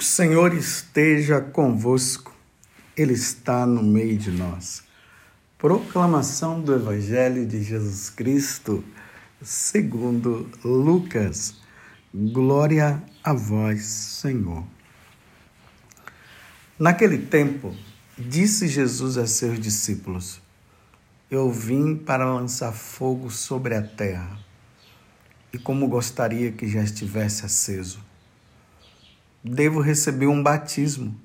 O Senhor esteja convosco, Ele está no meio de nós. Proclamação do Evangelho de Jesus Cristo, segundo Lucas. Glória a vós, Senhor. Naquele tempo, disse Jesus a seus discípulos: Eu vim para lançar fogo sobre a terra, e como gostaria que já estivesse aceso devo receber um batismo.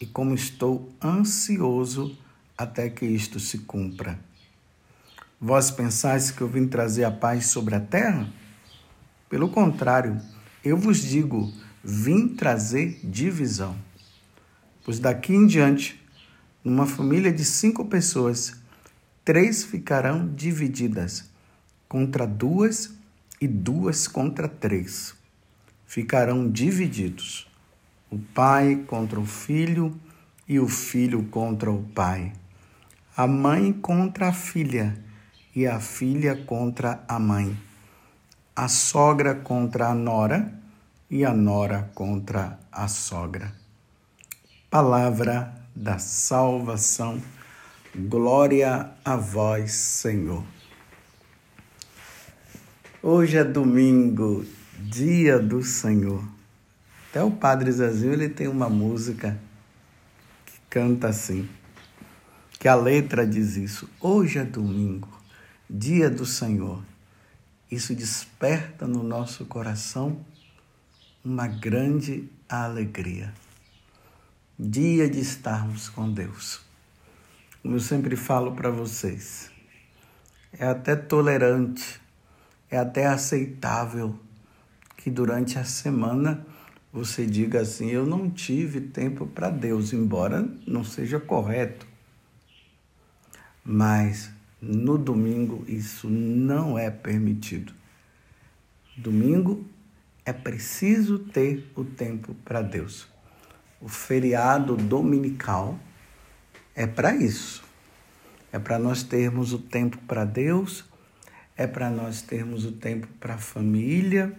E como estou ansioso até que isto se cumpra. Vós pensais que eu vim trazer a paz sobre a terra? Pelo contrário, eu vos digo, vim trazer divisão. Pois daqui em diante, numa família de cinco pessoas, três ficarão divididas contra duas e duas contra três ficarão divididos: o pai contra o filho e o filho contra o pai, a mãe contra a filha e a filha contra a mãe, a sogra contra a nora e a nora contra a sogra. Palavra da salvação. Glória a vós, Senhor. Hoje é domingo, Dia do Senhor. Até o Padre Zezinho ele tem uma música que canta assim, que a letra diz isso. Hoje é domingo, dia do Senhor. Isso desperta no nosso coração uma grande alegria. Dia de estarmos com Deus. Como eu sempre falo para vocês, é até tolerante, é até aceitável que durante a semana você diga assim: Eu não tive tempo para Deus, embora não seja correto. Mas no domingo isso não é permitido. Domingo é preciso ter o tempo para Deus. O feriado dominical é para isso. É para nós termos o tempo para Deus, é para nós termos o tempo para a família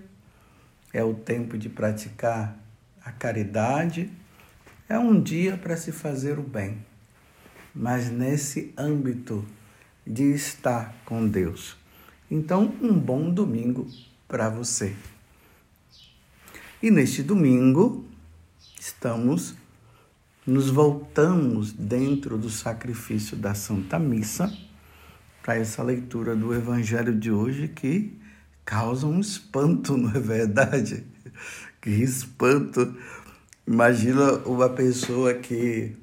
é o tempo de praticar a caridade, é um dia para se fazer o bem, mas nesse âmbito de estar com Deus. Então, um bom domingo para você. E neste domingo, estamos, nos voltamos dentro do sacrifício da Santa Missa para essa leitura do Evangelho de hoje que causa um espanto, não é verdade? Que espanto. Imagina uma pessoa que,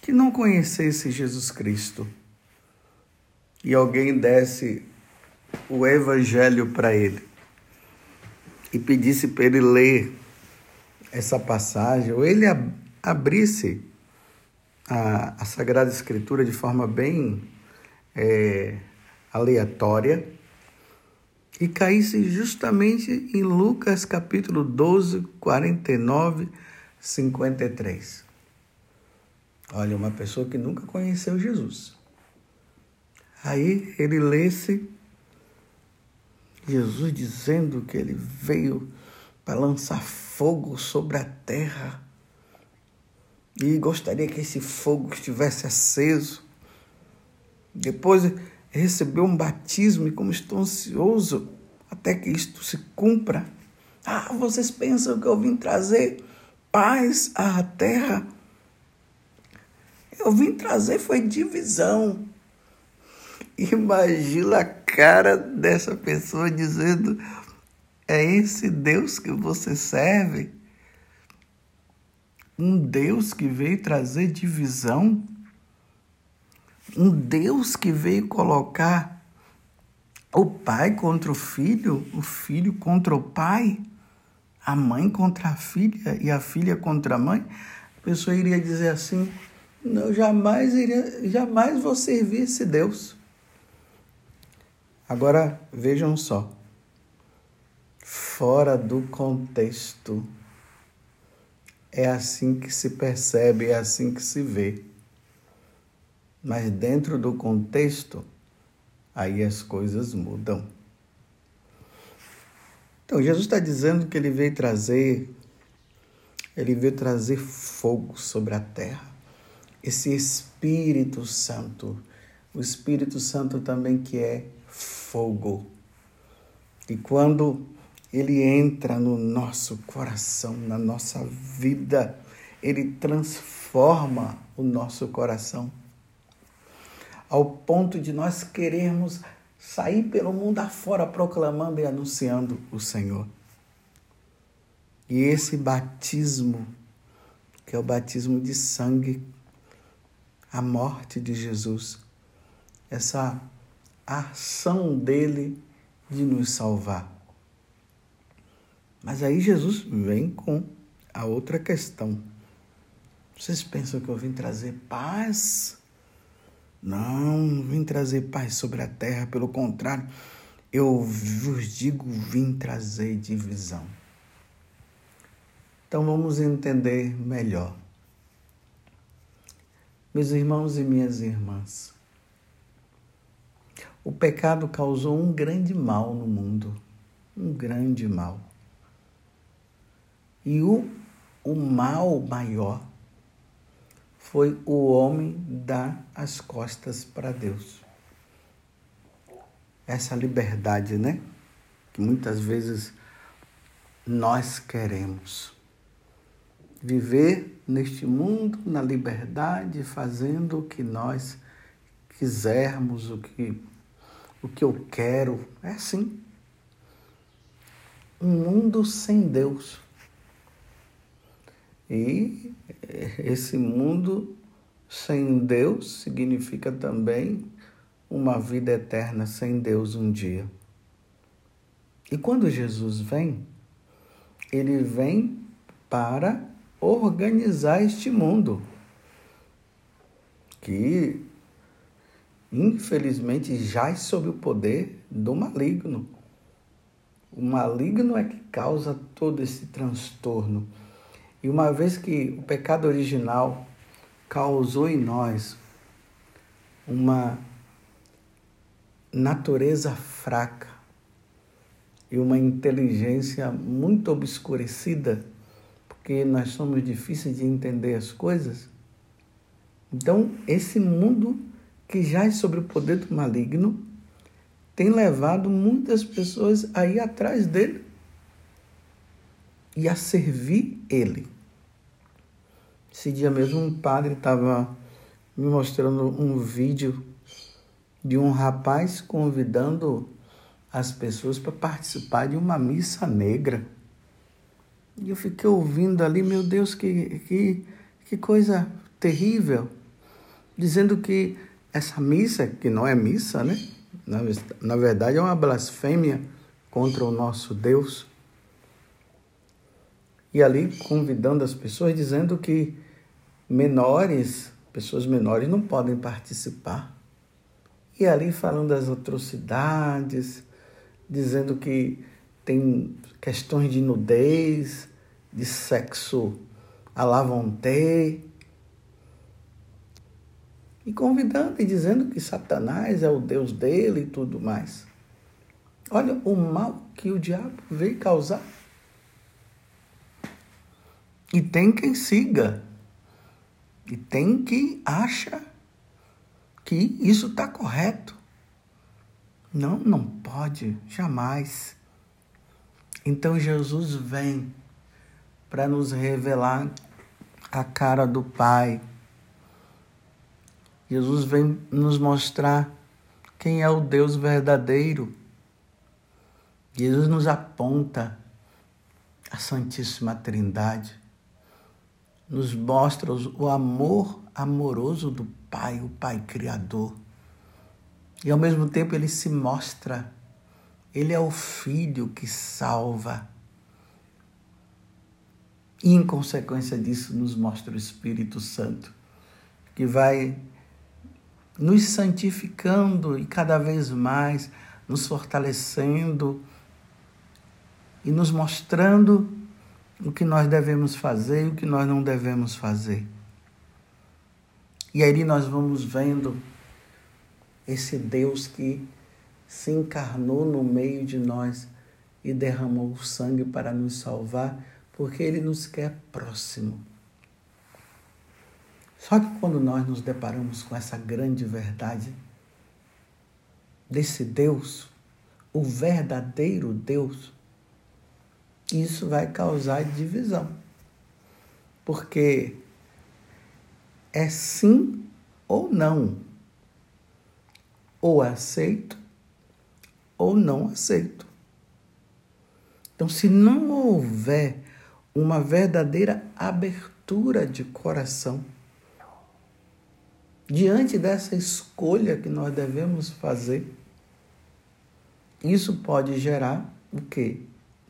que não conhecesse Jesus Cristo e alguém desse o Evangelho para ele e pedisse para ele ler essa passagem, ou ele abrisse a, a Sagrada Escritura de forma bem é, aleatória e caísse justamente em Lucas capítulo 12, 49, 53. Olha, uma pessoa que nunca conheceu Jesus. Aí ele lesse Jesus dizendo que ele veio para lançar fogo sobre a terra e gostaria que esse fogo estivesse aceso. Depois recebeu um batismo e como estou ansioso até que isto se cumpra. Ah, vocês pensam que eu vim trazer paz à terra? Eu vim trazer foi divisão. Imagina a cara dessa pessoa dizendo: é esse Deus que você serve? Um Deus que veio trazer divisão? Um Deus que veio colocar o pai contra o filho, o filho contra o pai, a mãe contra a filha e a filha contra a mãe, a pessoa iria dizer assim: não, jamais iria, jamais vou servir esse Deus. Agora vejam só, fora do contexto, é assim que se percebe, é assim que se vê. Mas dentro do contexto, aí as coisas mudam. Então, Jesus está dizendo que ele veio trazer Ele veio trazer fogo sobre a terra. Esse Espírito Santo, o Espírito Santo também que é fogo. E quando ele entra no nosso coração, na nossa vida, ele transforma o nosso coração ao ponto de nós querermos sair pelo mundo afora proclamando e anunciando o Senhor. E esse batismo, que é o batismo de sangue, a morte de Jesus, essa ação dele de nos salvar. Mas aí Jesus vem com a outra questão. Vocês pensam que eu vim trazer paz? Não, não vim trazer paz sobre a terra, pelo contrário, eu vos digo, vim trazer divisão. Então vamos entender melhor. Meus irmãos e minhas irmãs, o pecado causou um grande mal no mundo, um grande mal. E o, o mal maior foi o homem dar as costas para Deus. Essa liberdade, né? Que muitas vezes nós queremos. Viver neste mundo na liberdade, fazendo o que nós quisermos, o que, o que eu quero. É assim. Um mundo sem Deus. E esse mundo sem Deus significa também uma vida eterna sem Deus um dia. E quando Jesus vem, ele vem para organizar este mundo que infelizmente jaz sob o poder do maligno. O maligno é que causa todo esse transtorno. E uma vez que o pecado original causou em nós uma natureza fraca e uma inteligência muito obscurecida, porque nós somos difíceis de entender as coisas. Então, esse mundo que já é sobre o poder do maligno tem levado muitas pessoas a ir atrás dele e a servir ele. Esse dia mesmo um padre estava me mostrando um vídeo de um rapaz convidando as pessoas para participar de uma missa negra. E eu fiquei ouvindo ali, meu Deus, que, que, que coisa terrível, dizendo que essa missa, que não é missa, né? Na, na verdade é uma blasfêmia contra o nosso Deus e ali convidando as pessoas, dizendo que menores, pessoas menores não podem participar. E ali falando das atrocidades, dizendo que tem questões de nudez, de sexo à la vontade, e convidando e dizendo que Satanás é o Deus dele e tudo mais. Olha o mal que o diabo veio causar. E tem quem siga. E tem quem acha que isso está correto. Não, não pode, jamais. Então Jesus vem para nos revelar a cara do Pai. Jesus vem nos mostrar quem é o Deus verdadeiro. Jesus nos aponta a Santíssima Trindade nos mostra o amor amoroso do Pai, o Pai Criador. E ao mesmo tempo ele se mostra, ele é o Filho que salva. E em consequência disso, nos mostra o Espírito Santo, que vai nos santificando e cada vez mais nos fortalecendo e nos mostrando o que nós devemos fazer e o que nós não devemos fazer. E aí nós vamos vendo esse Deus que se encarnou no meio de nós e derramou o sangue para nos salvar, porque Ele nos quer próximo. Só que quando nós nos deparamos com essa grande verdade desse Deus, o verdadeiro Deus, isso vai causar divisão. Porque é sim ou não. Ou aceito ou não aceito. Então, se não houver uma verdadeira abertura de coração diante dessa escolha que nós devemos fazer, isso pode gerar o quê?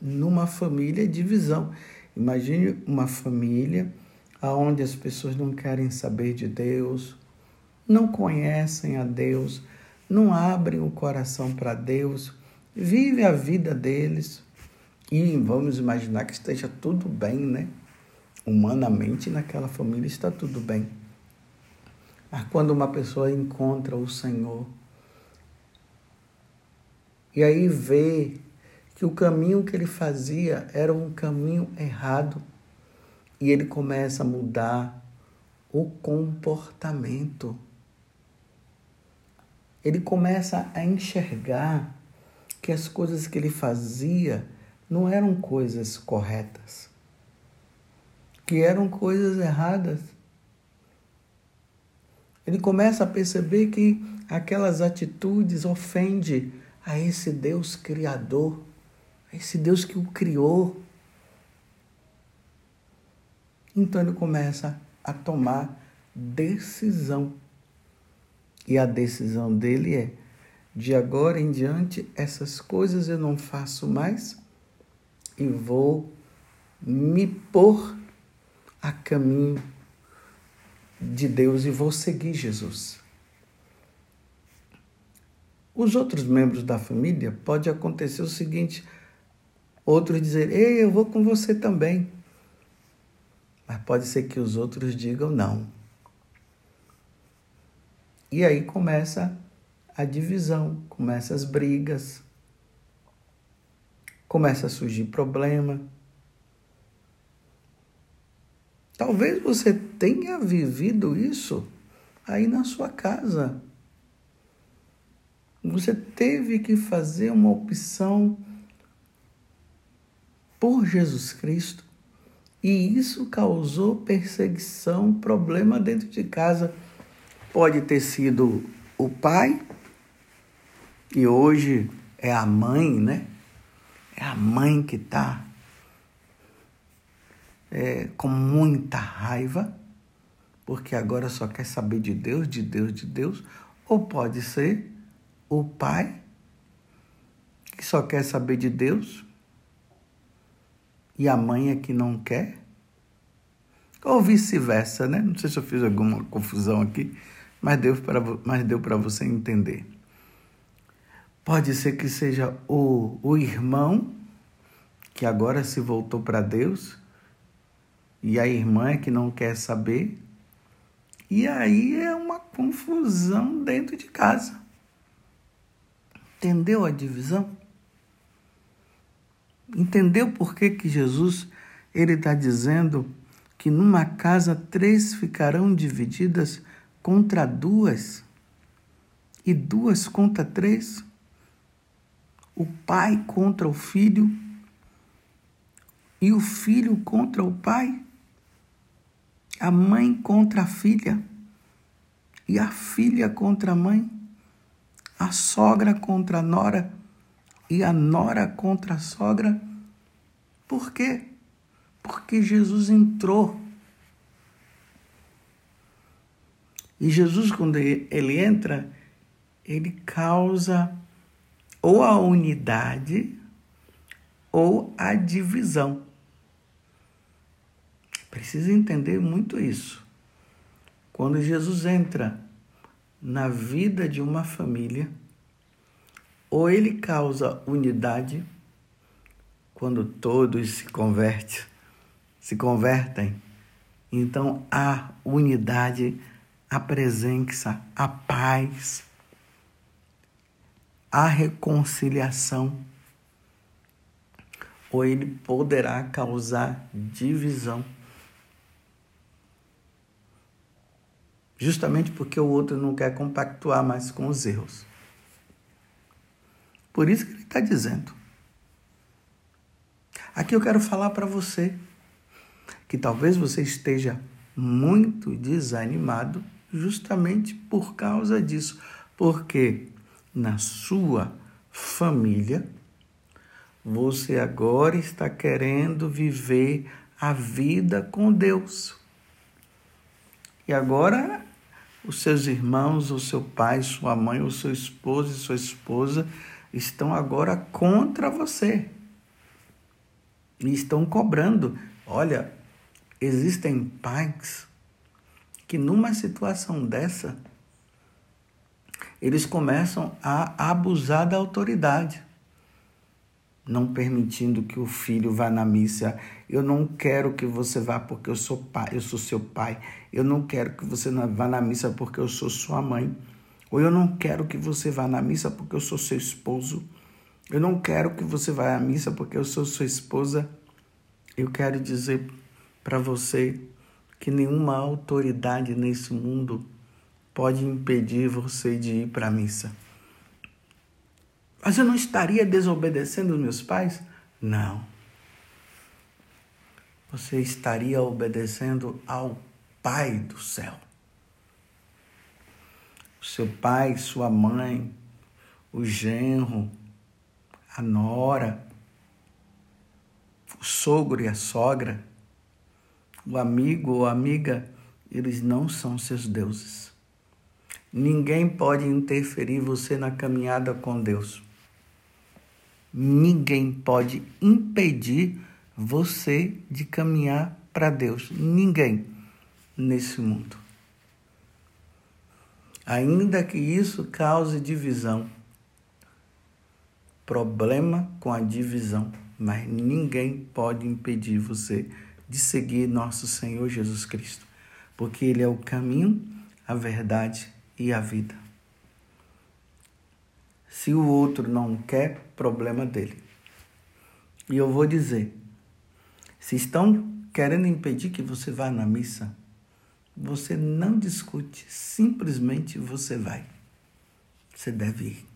Numa família divisão. Imagine uma família onde as pessoas não querem saber de Deus, não conhecem a Deus, não abrem o coração para Deus, vivem a vida deles e vamos imaginar que esteja tudo bem, né? Humanamente naquela família está tudo bem. Mas quando uma pessoa encontra o Senhor e aí vê que o caminho que ele fazia era um caminho errado e ele começa a mudar o comportamento. Ele começa a enxergar que as coisas que ele fazia não eram coisas corretas, que eram coisas erradas. Ele começa a perceber que aquelas atitudes ofendem a esse Deus criador, esse Deus que o criou. Então ele começa a tomar decisão. E a decisão dele é: de agora em diante, essas coisas eu não faço mais e vou me pôr a caminho de Deus e vou seguir Jesus. Os outros membros da família pode acontecer o seguinte: outros dizer, ei, eu vou com você também. Mas pode ser que os outros digam não. E aí começa a divisão, começa as brigas, começa a surgir problema. Talvez você tenha vivido isso aí na sua casa. Você teve que fazer uma opção por Jesus Cristo e isso causou perseguição, problema dentro de casa. Pode ter sido o pai, e hoje é a mãe, né? É a mãe que está é, com muita raiva, porque agora só quer saber de Deus, de Deus, de Deus. Ou pode ser o pai, que só quer saber de Deus, e a mãe é que não quer. Ou vice-versa, né? Não sei se eu fiz alguma confusão aqui, mas deu para você entender. Pode ser que seja o, o irmão que agora se voltou para Deus e a irmã é que não quer saber. E aí é uma confusão dentro de casa. Entendeu a divisão? Entendeu por que, que Jesus ele está dizendo que numa casa três ficarão divididas contra duas? E duas contra três? o pai contra o filho? E o filho contra o pai, a mãe contra a filha? E a filha contra a mãe, a sogra contra a nora e a nora contra a sogra. Por quê? Porque Jesus entrou. E Jesus, quando ele entra, ele causa ou a unidade ou a divisão. Precisa entender muito isso. Quando Jesus entra na vida de uma família, ou ele causa unidade, quando todos se convertem, se convertem, então a unidade, a presença, a paz, a reconciliação. ou ele poderá causar divisão. Justamente porque o outro não quer compactuar mais com os erros. Por isso que ele está dizendo. Aqui eu quero falar para você que talvez você esteja muito desanimado justamente por causa disso. Porque na sua família, você agora está querendo viver a vida com Deus. E agora os seus irmãos, o seu pai, sua mãe, o seu esposo e sua esposa estão agora contra você. E estão cobrando. Olha, existem pais que numa situação dessa eles começam a abusar da autoridade, não permitindo que o filho vá na missa. Eu não quero que você vá porque eu sou pai, eu sou seu pai. Eu não quero que você vá na missa porque eu sou sua mãe. Ou eu não quero que você vá na missa porque eu sou seu esposo. Eu não quero que você vá à missa porque eu sou sua esposa. Eu quero dizer para você que nenhuma autoridade nesse mundo pode impedir você de ir para a missa. Mas eu não estaria desobedecendo os meus pais? Não. Você estaria obedecendo ao Pai do céu. Seu pai, sua mãe, o genro, a nora, o sogro e a sogra, o amigo ou amiga, eles não são seus deuses. Ninguém pode interferir você na caminhada com Deus. Ninguém pode impedir você de caminhar para Deus. Ninguém nesse mundo. Ainda que isso cause divisão, problema com a divisão, mas ninguém pode impedir você de seguir nosso Senhor Jesus Cristo, porque Ele é o caminho, a verdade e a vida. Se o outro não quer, problema dele. E eu vou dizer: se estão querendo impedir que você vá na missa, você não discute, simplesmente você vai. Você deve ir.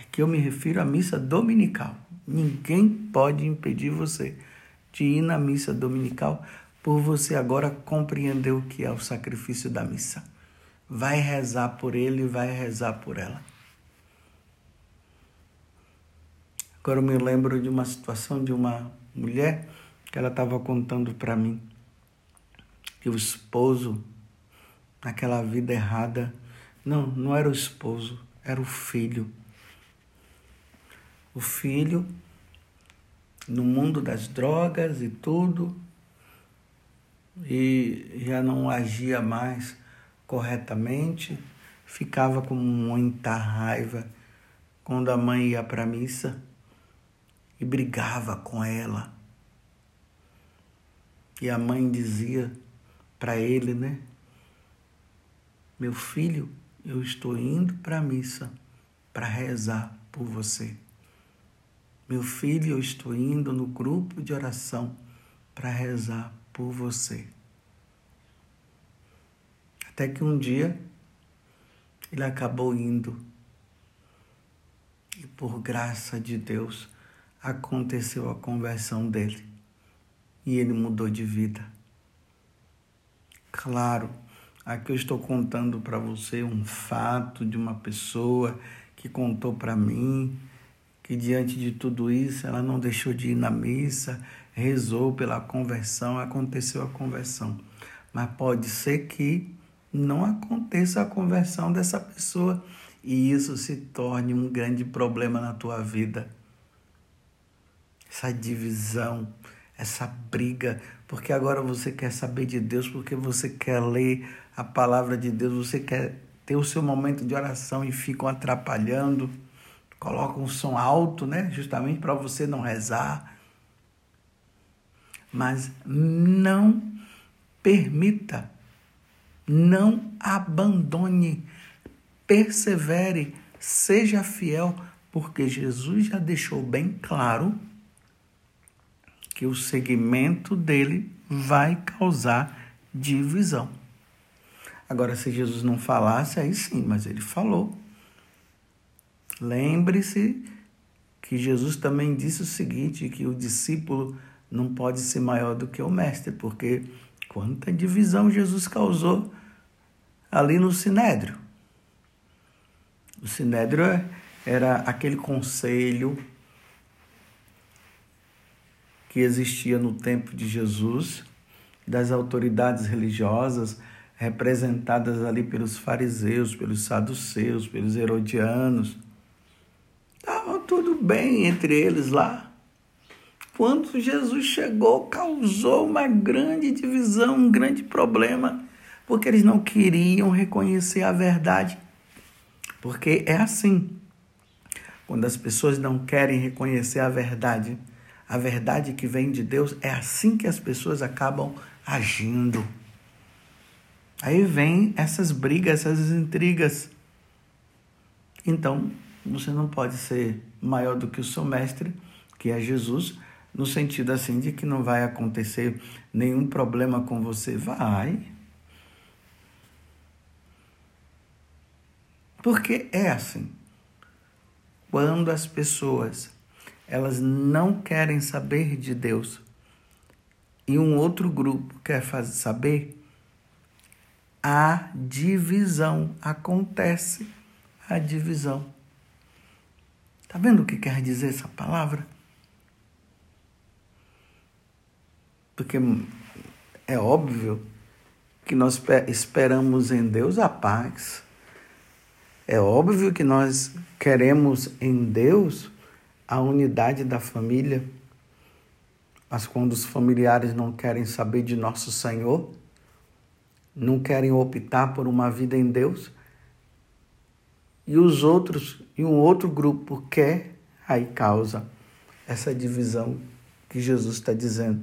Aqui eu me refiro à missa dominical. Ninguém pode impedir você de ir na missa dominical por você agora compreender o que é o sacrifício da missa. Vai rezar por ele, vai rezar por ela. Agora eu me lembro de uma situação de uma mulher que ela estava contando para mim que o esposo, naquela vida errada, não, não era o esposo, era o filho. O filho, no mundo das drogas e tudo, e já não agia mais corretamente, ficava com muita raiva quando a mãe ia para a missa e brigava com ela. E a mãe dizia para ele, né? Meu filho, eu estou indo para a missa para rezar por você. Meu filho, eu estou indo no grupo de oração para rezar por você. Até que um dia ele acabou indo. E por graça de Deus aconteceu a conversão dele. E ele mudou de vida. Claro, aqui eu estou contando para você um fato de uma pessoa que contou para mim que diante de tudo isso ela não deixou de ir na missa, rezou pela conversão, aconteceu a conversão. Mas pode ser que não aconteça a conversão dessa pessoa e isso se torne um grande problema na tua vida. Essa divisão, essa briga, porque agora você quer saber de Deus, porque você quer ler a palavra de Deus, você quer ter o seu momento de oração e ficam atrapalhando coloca um som alto, né? Justamente para você não rezar. Mas não permita, não abandone, persevere, seja fiel, Porque Jesus já deixou bem claro que o segmento dele vai causar divisão. Agora, se Jesus não falasse, aí sim, mas ele falou. Lembre-se que Jesus também disse o seguinte: que o discípulo não pode ser maior do que o mestre, porque quanta divisão Jesus causou ali no Sinédrio. O Sinédrio era aquele conselho que existia no tempo de Jesus, das autoridades religiosas representadas ali pelos fariseus, pelos saduceus, pelos herodianos. Estava tudo bem entre eles lá. Quando Jesus chegou, causou uma grande divisão, um grande problema, porque eles não queriam reconhecer a verdade. Porque é assim. Quando as pessoas não querem reconhecer a verdade, a verdade que vem de Deus, é assim que as pessoas acabam agindo. Aí vem essas brigas, essas intrigas. Então, você não pode ser maior do que o seu mestre, que é Jesus, no sentido assim de que não vai acontecer nenhum problema com você. Vai. Porque é assim. Quando as pessoas elas não querem saber de Deus e um outro grupo quer fazer saber, a divisão acontece a divisão. Tá vendo o que quer dizer essa palavra? Porque é óbvio que nós esperamos em Deus a paz. É óbvio que nós queremos em Deus a unidade da família. Mas quando os familiares não querem saber de nosso Senhor, não querem optar por uma vida em Deus, e os outros, e um outro grupo quer, aí causa essa divisão que Jesus está dizendo.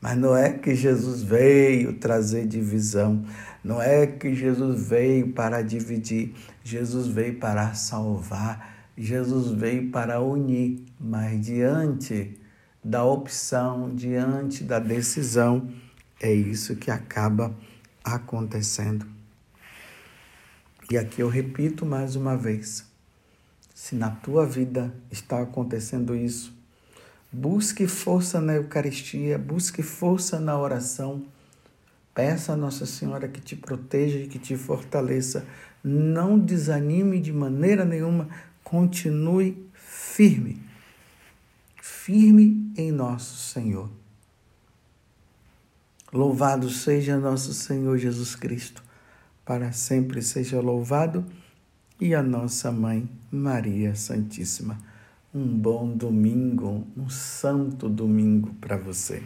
Mas não é que Jesus veio trazer divisão, não é que Jesus veio para dividir, Jesus veio para salvar Jesus veio para unir, mas diante da opção, diante da decisão, é isso que acaba acontecendo. E aqui eu repito mais uma vez: se na tua vida está acontecendo isso, busque força na Eucaristia, busque força na oração. Peça a Nossa Senhora que te proteja e que te fortaleça. Não desanime de maneira nenhuma, continue firme, firme em nosso Senhor. Louvado seja nosso Senhor Jesus Cristo, para sempre seja louvado, e a nossa mãe Maria Santíssima. Um bom domingo, um santo domingo para você.